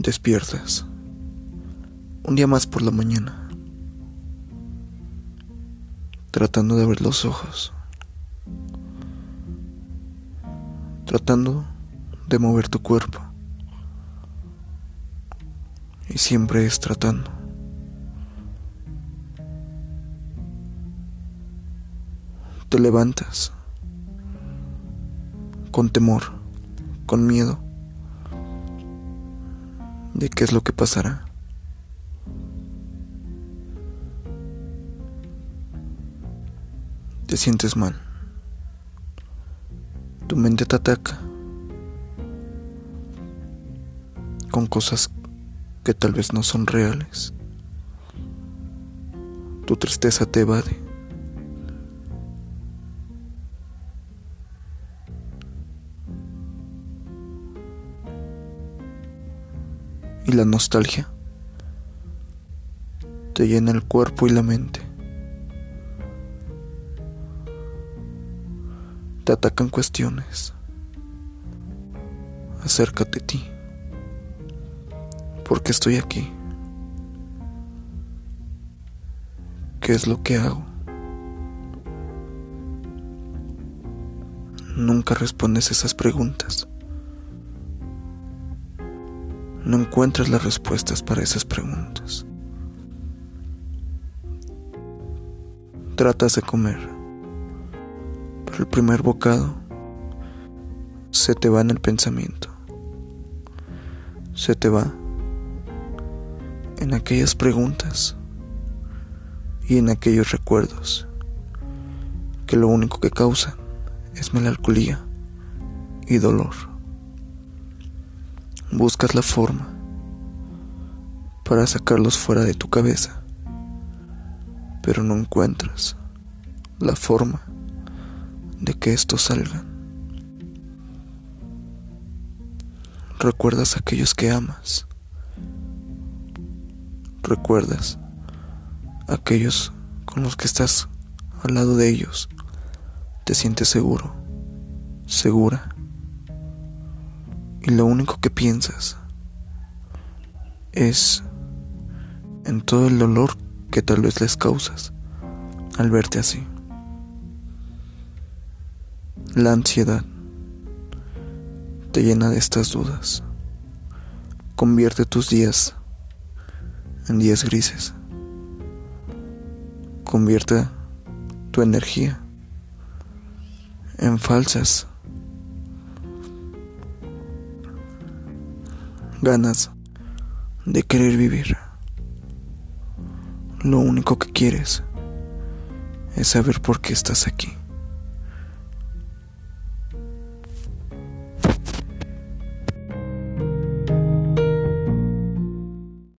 Despiertas. Un día más por la mañana. Tratando de abrir los ojos. Tratando de mover tu cuerpo. Y siempre es tratando. Te levantas con temor, con miedo de qué es lo que pasará. Te sientes mal. Tu mente te ataca con cosas que tal vez no son reales. Tu tristeza te evade. Y la nostalgia te llena el cuerpo y la mente. Te atacan cuestiones acércate a ti. ¿Por qué estoy aquí? ¿Qué es lo que hago? Nunca respondes esas preguntas no encuentras las respuestas para esas preguntas. Tratas de comer, pero el primer bocado se te va en el pensamiento, se te va en aquellas preguntas y en aquellos recuerdos que lo único que causan es melancolía y dolor. Buscas la forma para sacarlos fuera de tu cabeza, pero no encuentras la forma de que estos salgan. Recuerdas a aquellos que amas. Recuerdas a aquellos con los que estás al lado de ellos. Te sientes seguro, segura y lo único que piensas es en todo el dolor que tal vez les causas al verte así. La ansiedad te llena de estas dudas. Convierte tus días en días grises. Convierte tu energía en falsas ganas de querer vivir. Lo único que quieres es saber por qué estás aquí.